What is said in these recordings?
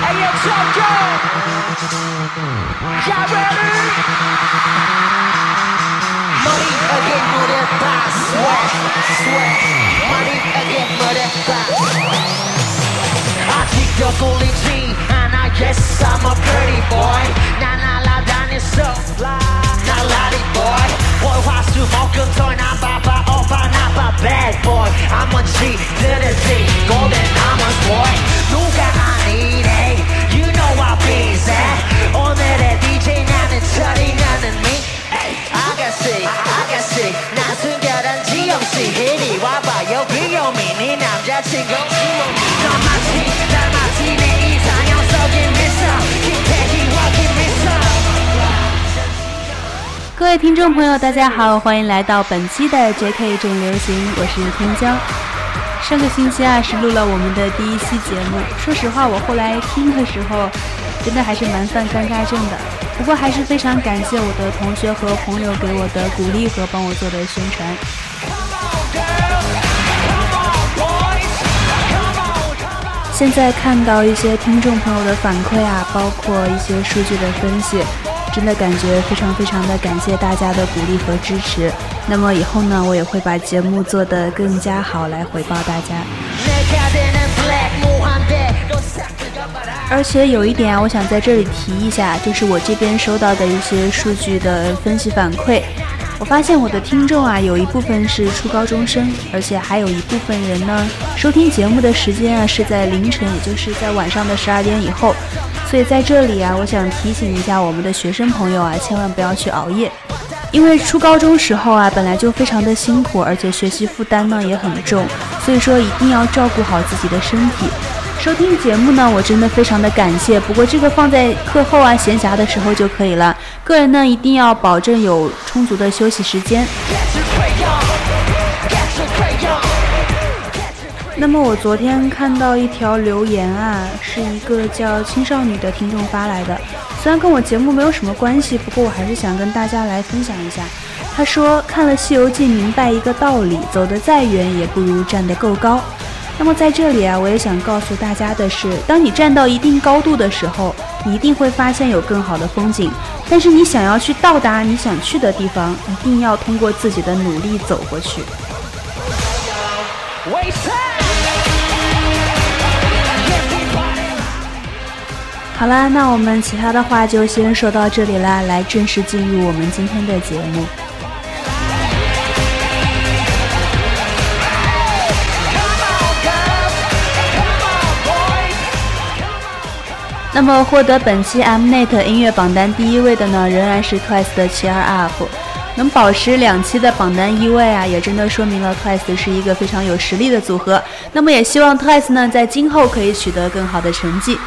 Hey, ready? Money again, money fast, Sweat, sweat. Money again, money back. I kick the golden G, and I guess I'm a pretty boy. Na na la, fly. Na la, boy. 我话是我跟在那爸爸欧巴那爸 bad boy I'm a G to the Z golden diamond boy 누가 아니래 You know I be that 오늘의 DJ 나는 철이 나는 미 아가씨 아가씨 나 순결한 지영씨 이리 와봐 여기 오미 네 남자친구 지영이 너 마치 各位听众朋友，大家好，欢迎来到本期的 JK 正流行，我是天骄。上个星期啊是录了我们的第一期节目，说实话，我后来听的时候，真的还是蛮犯尴尬症的。不过还是非常感谢我的同学和朋友给我的鼓励和帮我做的宣传。现在看到一些听众朋友的反馈啊，包括一些数据的分析。真的感觉非常非常的感谢大家的鼓励和支持。那么以后呢，我也会把节目做得更加好，来回报大家。而且有一点啊，我想在这里提一下，就是我这边收到的一些数据的分析反馈。我发现我的听众啊，有一部分是初高中生，而且还有一部分人呢，收听节目的时间啊是在凌晨，也就是在晚上的十二点以后。所以在这里啊，我想提醒一下我们的学生朋友啊，千万不要去熬夜，因为初高中时候啊，本来就非常的辛苦，而且学习负担呢也很重，所以说一定要照顾好自己的身体。收听节目呢，我真的非常的感谢，不过这个放在课后啊闲暇的时候就可以了。个人呢，一定要保证有充足的休息时间。那么我昨天看到一条留言啊，是一个叫青少女的听众发来的，虽然跟我节目没有什么关系，不过我还是想跟大家来分享一下。他说看了《西游记》，明白一个道理，走得再远也不如站得够高。那么在这里啊，我也想告诉大家的是，当你站到一定高度的时候，你一定会发现有更好的风景。但是你想要去到达你想去的地方，一定要通过自己的努力走过去。好啦，那我们其他的话就先说到这里啦，来正式进入我们今天的节目。那么获得本期 Mnet 音乐榜单第一位的呢，仍然是 Twice 的 Cheer Up，能保持两期的榜单一位啊，也真的说明了 Twice 是一个非常有实力的组合。那么也希望 Twice 呢，在今后可以取得更好的成绩。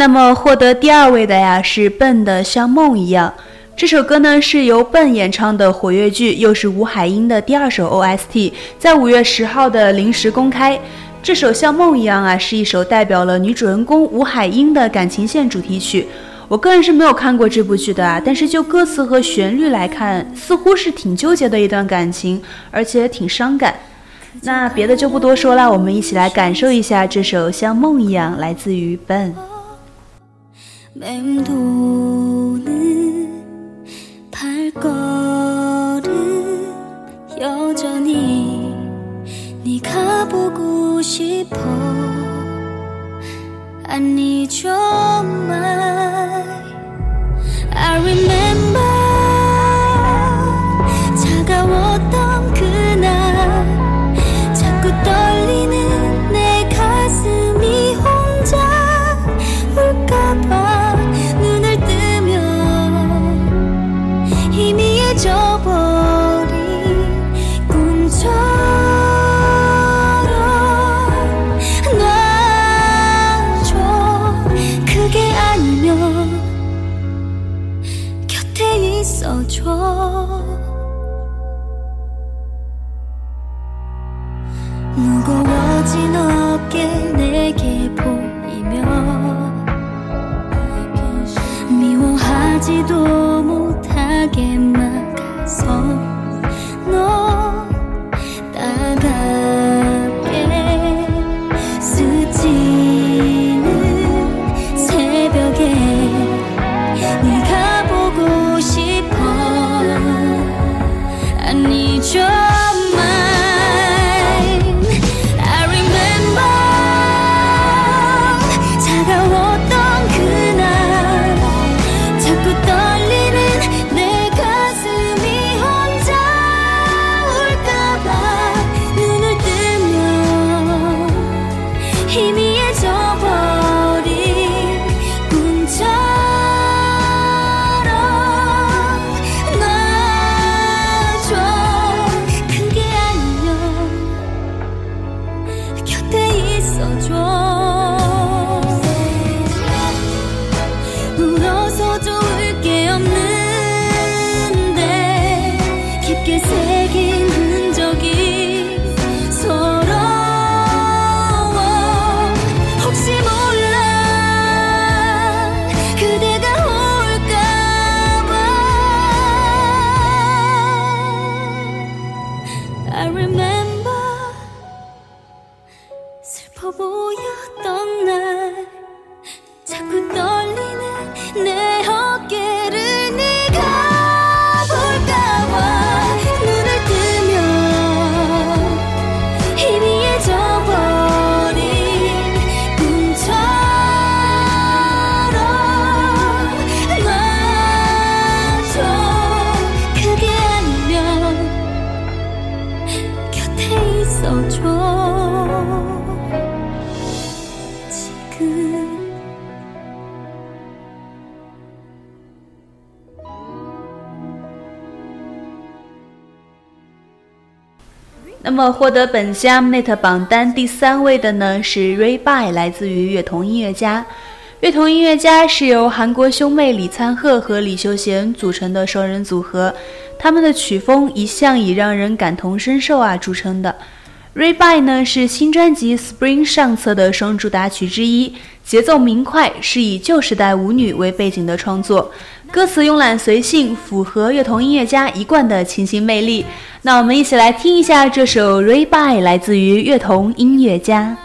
那么获得第二位的呀是笨的像梦一样，这首歌呢是由笨演唱的火乐剧，又是吴海英的第二首 OST，在五月十号的临时公开。这首像梦一样啊是一首代表了女主人公吴海英的感情线主题曲。我个人是没有看过这部剧的啊，但是就歌词和旋律来看，似乎是挺纠结的一段感情，而且挺伤感。那别的就不多说了，我们一起来感受一下这首像梦一样，来自于笨。 맴도는 발걸음. 여전히 네가 보고 싶어. 아니 정말 I remember 那获得本期 Mnet 榜单第三位的呢是 Ray Bai，来自于乐童音乐家。乐童音乐家是由韩国兄妹李灿赫和李秀贤组成的双人组合，他们的曲风一向以让人感同身受啊著称的。Ray Bai 呢是新专辑 Spring 上册的双主打曲之一，节奏明快，是以旧时代舞女为背景的创作。歌词慵懒随性，符合乐童音乐家一贯的清新魅力。那我们一起来听一下这首《Ray By》，来自于乐童音乐家。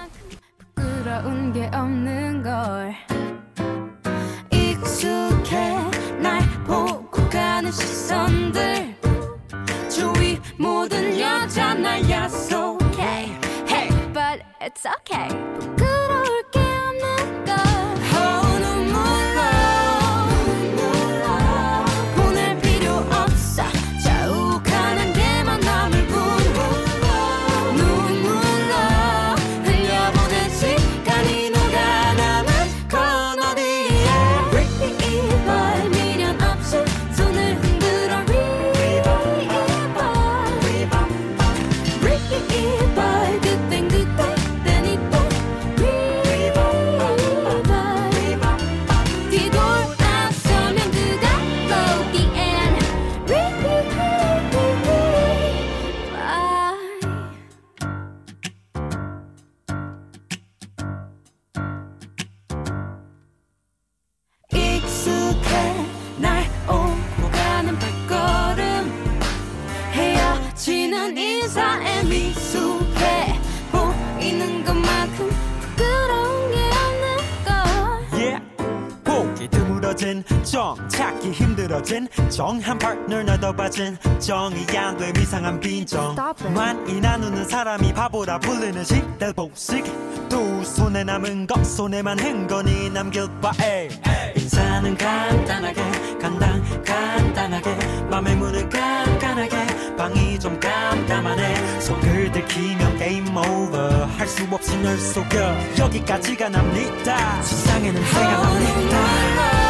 정한 파트너 나도 빠진 정이 안돼 이상한 빈정. 많이 나누는 사람이 바보라 불리는 시대 복식. 두 손에 남은 것 손에만 흔거니 남길 바에 인사는 간단하게 간단 간단하게. 맘의 문을 깐깐하게 방이 좀 깜깜하네. 손을 들키면 게임 오버 할 수 없이 널 속여. 여기까지가 납니다. 세상에 냄새가 납니다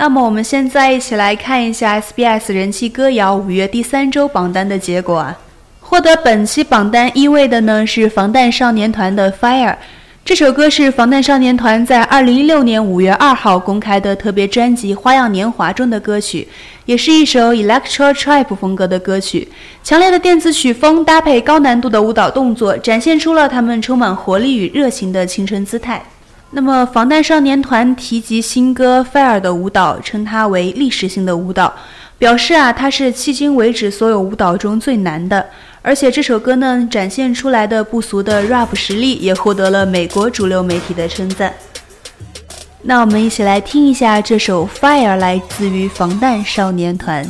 那么我们现在一起来看一下 SBS 人气歌谣五月第三周榜单的结果啊。获得本期榜单一位的呢是防弹少年团的《Fire》，这首歌是防弹少年团在二零一六年五月二号公开的特别专辑《花样年华》中的歌曲，也是一首 Electro Trap 风格的歌曲。强烈的电子曲风搭配高难度的舞蹈动作，展现出了他们充满活力与热情的青春姿态。那么，防弹少年团提及新歌《Fire》的舞蹈，称它为历史性的舞蹈，表示啊，它是迄今为止所有舞蹈中最难的。而且这首歌呢，展现出来的不俗的 rap 实力，也获得了美国主流媒体的称赞。那我们一起来听一下这首《Fire》，来自于防弹少年团。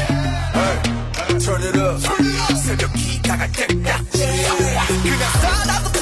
Hey, turn it up. Turn it up. 새벽 기다가 됐다. Yeah. 그냥 싸다도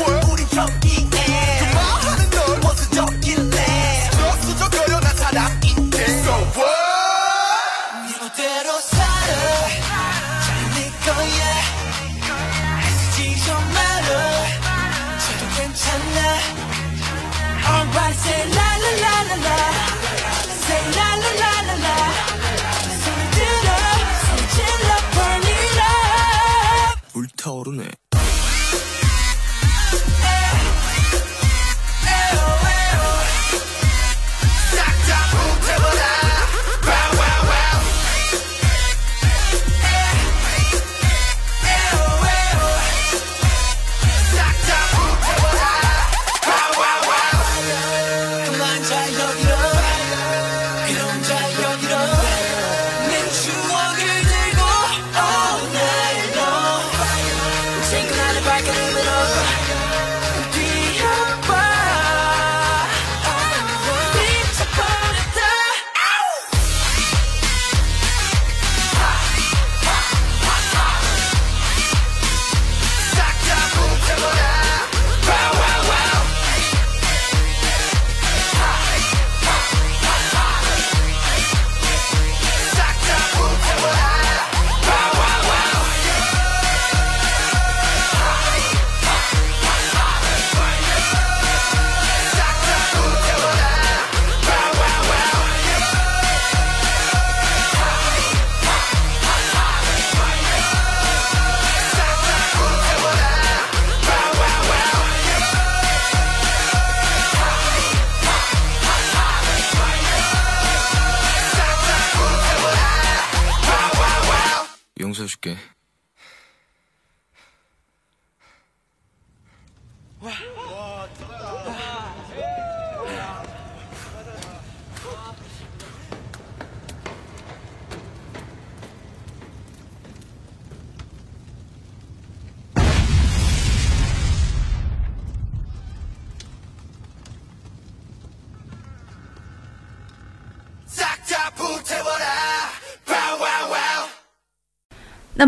那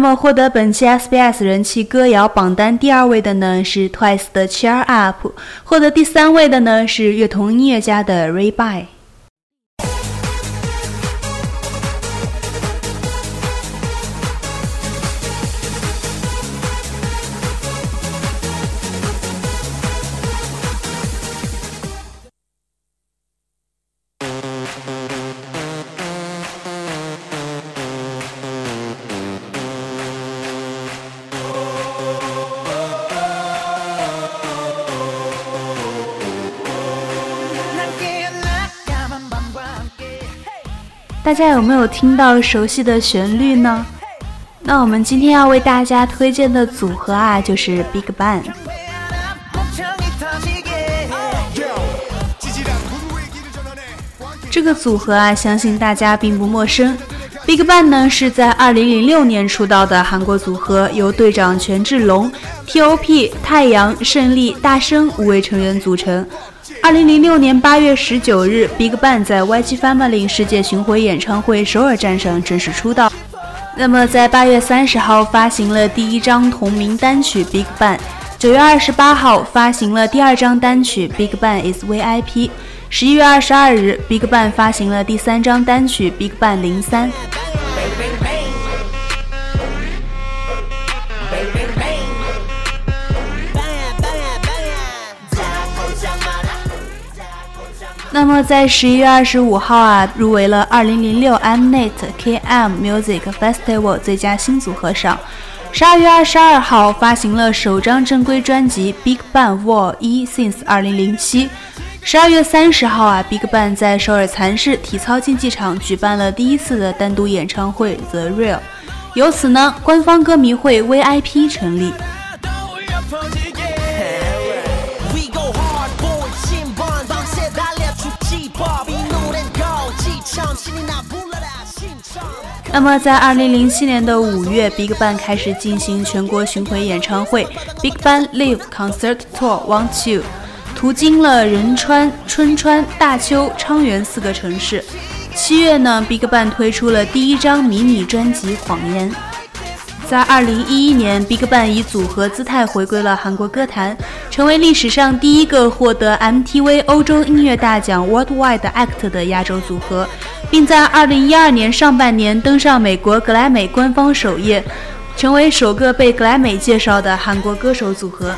那么，获得本期 SBS 人气歌谣榜单第二位的呢是 Twice 的 Cheer Up，获得第三位的呢是乐童音乐家的 Ray By。大家有没有听到熟悉的旋律呢？那我们今天要为大家推荐的组合啊，就是 Big Bang。这个组合啊，相信大家并不陌生。Big Bang 呢是在2006年出道的韩国组合，由队长权志龙、T.O.P、太阳、胜利、大生五位成员组成。2006年8月19日，Big Bang 在 YG Family 世界巡回演唱会首尔站上正式出道。那么在8月30号发行了第一张同名单曲《Big Bang》，9月28号发行了第二张单曲《Big Bang Is VIP》。十一月二十二日，Big Bang 发行了第三张单曲《Big Bang 零三》。那么在十一月二十五号啊，入围了二零零六 Mnet KM Music Festival 最佳新组合赏。十二月二十二号发行了首张正规专辑《Big Bang War 一 Since 二零零七》。十二月三十号啊，Big Bang 在首尔蚕市体操竞技场举办了第一次的单独演唱会《The Real》，由此呢，官方歌迷会 VIP 成立。那么，在二零零七年的五月，Big Bang 开始进行全国巡回演唱会，《Big Bang Live Concert Tour Want You》。途经了仁川、春川、大邱、昌原四个城市。七月呢，Big Bang 推出了第一张迷你专辑《谎言》。在二零一一年，Big Bang 以组合姿态回归了韩国歌坛，成为历史上第一个获得 MTV 欧洲音乐大奖 Worldwide Act 的亚洲组合，并在二零一二年上半年登上美国格莱美官方首页，成为首个被格莱美介绍的韩国歌手组合。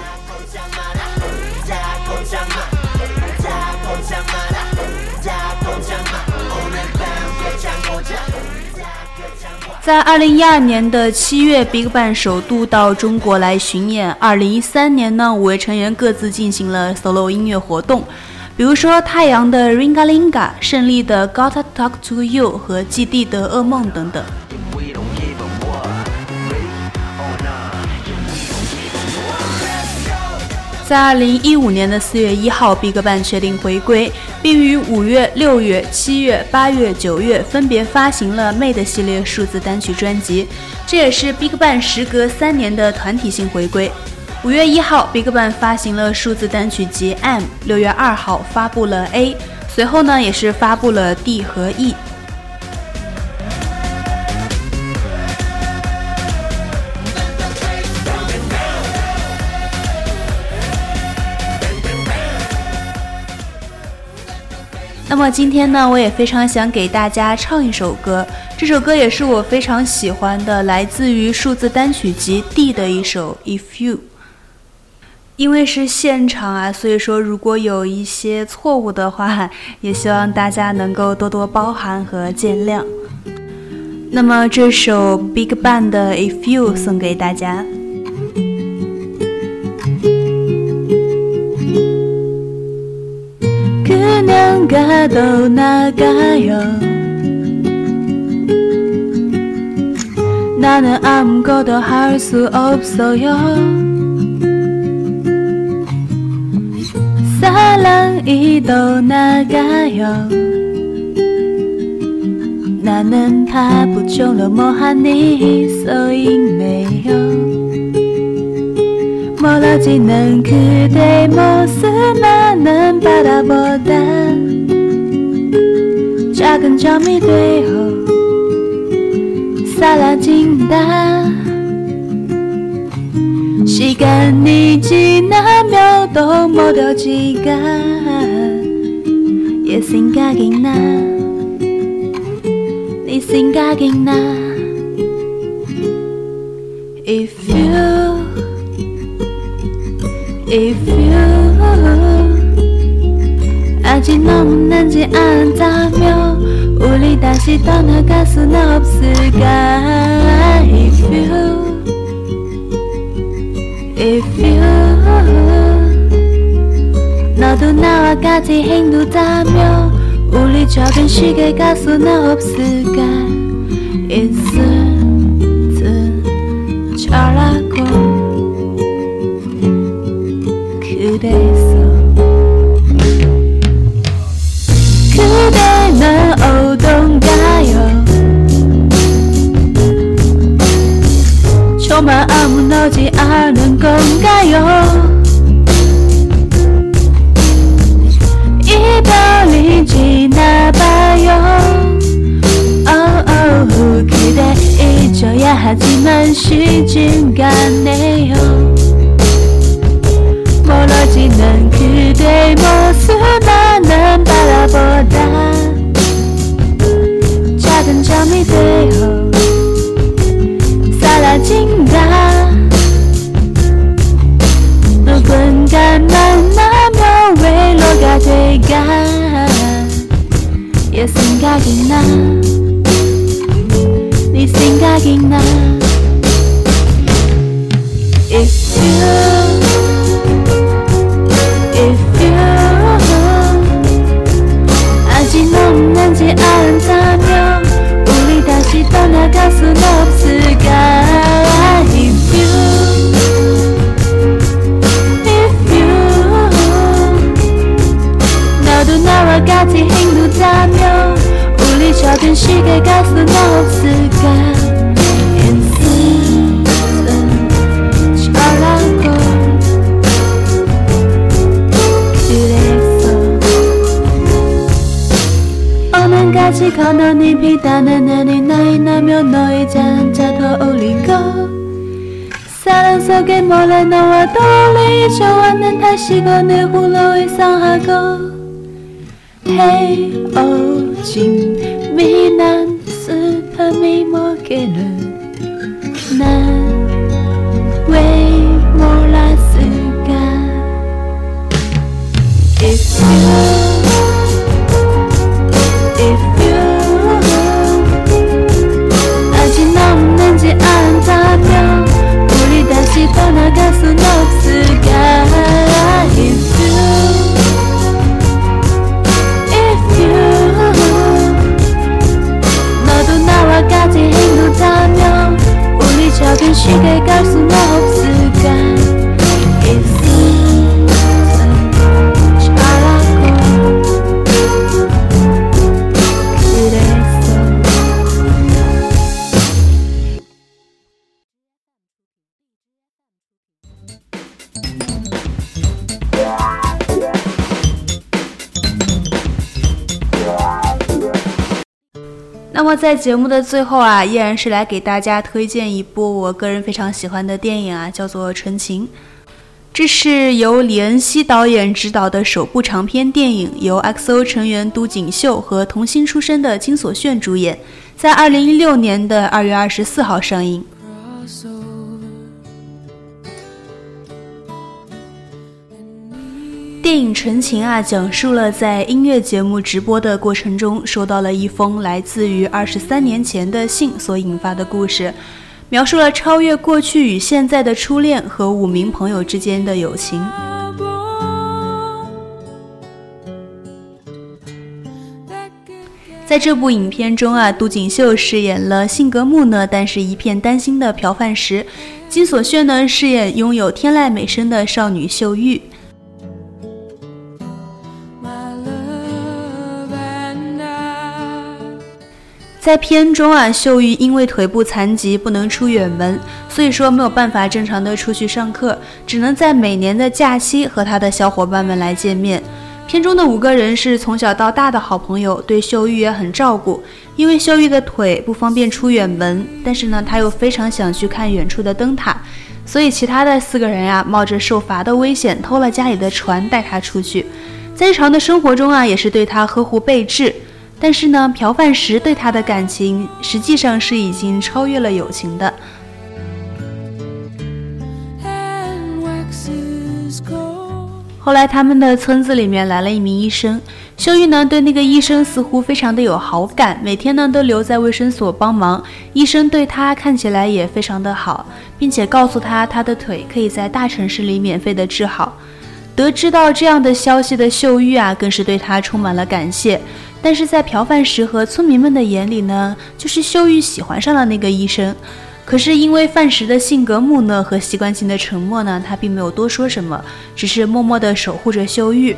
在二零一二年的七月，Big Bang 首度到中国来巡演。二零一三年呢，五位成员各自进行了 solo 音乐活动，比如说太阳的 Ringa Linga、胜利的 Gotta Talk to You 和基地的噩梦等等。在二零一五年的四月一号，Big Bang 确定回归，并于五月、六月、七月、八月、九月分别发行了《Made》系列数字单曲专辑，这也是 Big Bang 时隔三年的团体性回归。五月一号，Big Bang 发行了数字单曲集《M》，六月二号发布了《A》，随后呢，也是发布了《D》和《E》。那么今天呢，我也非常想给大家唱一首歌，这首歌也是我非常喜欢的，来自于数字单曲集 D 的一首《If You》。因为是现场啊，所以说如果有一些错误的话，也希望大家能够多多包涵和见谅。那么这首 Big Bang 的《If You》送给大家。 그냥 가도 나가요 나는 아무것도 할 수 없어요 사랑이도 나가요. 나는 바보처럼 뭐하니 써있네요. 멀어지는 그대 모습만은 바라보다 작은 점이 되어 사라진다. 시간이 지나며 도 멀어지가 옛 생각이 나네 생각이 나. If you If you 아직 너무 난지 않다면 우리 다시 떠나갈 순 없을까? If you If you 너도 나와 같이 행동다면 우리 적은 시계 가수는 없을까? 있을듯 잘하고 그래서 그대는 어떤가요? 정말 아무나지 않은 건가요 잊어야 하지만 쉬진 않네요. 멀어지는 그대 모습 나는 바라보다 작은 점이 되어 사라진 けない 가지 건너니 비단은 나니 나이 나면 너의 잔자 더 올리고 사랑 속에 몰래 너와 떠올리져왔는 다시 건을 홀로 이상하고. 헤어진 미난 슬픔이 뭐길래 난왜 몰랐을까? If you 你该告诉我，不是。在节目的最后啊，依然是来给大家推荐一部我个人非常喜欢的电影啊，叫做《纯情》。这是由李恩熙导演执导的首部长篇电影，由 XO 成员都锦秀和童星出身的金所炫主演，在二零一六年的二月二十四号上映。电影《纯情》啊，讲述了在音乐节目直播的过程中，收到了一封来自于二十三年前的信所引发的故事，描述了超越过去与现在的初恋和五名朋友之间的友情。在这部影片中啊，杜锦秀饰演了性格木讷但是一片丹心的朴范石，金所炫呢饰演拥有天籁美声的少女秀玉。在片中啊，秀玉因为腿部残疾不能出远门，所以说没有办法正常的出去上课，只能在每年的假期和他的小伙伴们来见面。片中的五个人是从小到大的好朋友，对秀玉也很照顾。因为秀玉的腿不方便出远门，但是呢，他又非常想去看远处的灯塔，所以其他的四个人呀，冒着受罚的危险偷了家里的船带他出去。在日常的生活中啊，也是对他呵护备至。但是呢，朴范石对他的感情实际上是已经超越了友情的。后来，他们的村子里面来了一名医生，秀玉呢对那个医生似乎非常的有好感，每天呢都留在卫生所帮忙。医生对他看起来也非常的好，并且告诉他他的腿可以在大城市里免费的治好。得知到这样的消息的秀玉啊，更是对他充满了感谢。但是在朴范石和村民们的眼里呢，就是秀玉喜欢上了那个医生。可是因为范石的性格木讷和习惯性的沉默呢，他并没有多说什么，只是默默地守护着秀玉。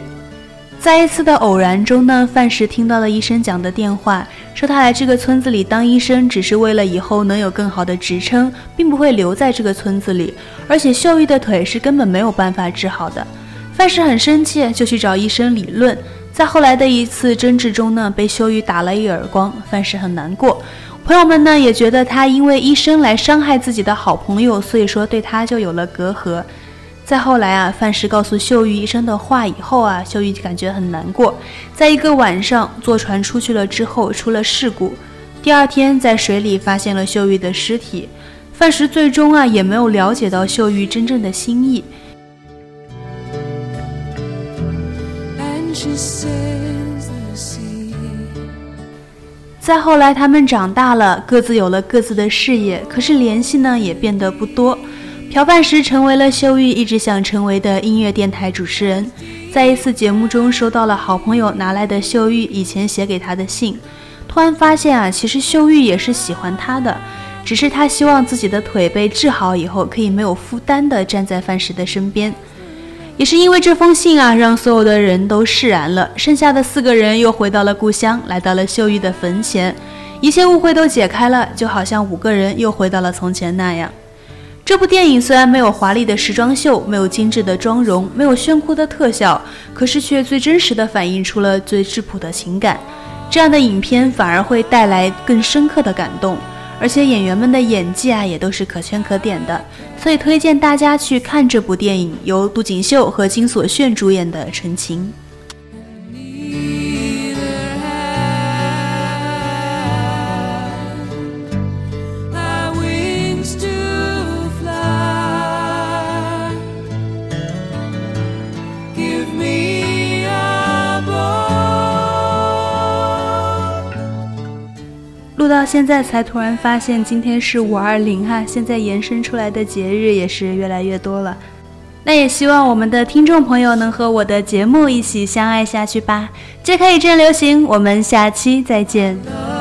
在一次的偶然中呢，范石听到了医生讲的电话，说他来这个村子里当医生，只是为了以后能有更好的职称，并不会留在这个村子里。而且秀玉的腿是根本没有办法治好的。范石很生气，就去找医生理论。在后来的一次争执中呢，被秀玉打了一耳光，范石很难过。朋友们呢也觉得他因为医生来伤害自己的好朋友，所以说对他就有了隔阂。再后来啊，范石告诉秀玉医生的话以后啊，秀玉就感觉很难过。在一个晚上，坐船出去了之后出了事故，第二天在水里发现了秀玉的尸体。范石最终啊也没有了解到秀玉真正的心意。再后来，他们长大了，各自有了各自的事业，可是联系呢也变得不多。朴范石成为了秀玉一直想成为的音乐电台主持人。在一次节目中，收到了好朋友拿来的秀玉以前写给他的信，突然发现啊，其实秀玉也是喜欢他的，只是他希望自己的腿被治好以后，可以没有负担的站在范石的身边。也是因为这封信啊，让所有的人都释然了。剩下的四个人又回到了故乡，来到了秀玉的坟前，一切误会都解开了，就好像五个人又回到了从前那样。这部电影虽然没有华丽的时装秀，没有精致的妆容，没有炫酷的特效，可是却最真实的反映出了最质朴的情感。这样的影片反而会带来更深刻的感动，而且演员们的演技啊也都是可圈可点的，所以推荐大家去看这部电影，由杜锦绣和金所炫主演的《陈情》。录到现在才突然发现，今天是五二零哈，现在延伸出来的节日也是越来越多了。那也希望我们的听众朋友能和我的节目一起相爱下去吧。这可以正流行，我们下期再见。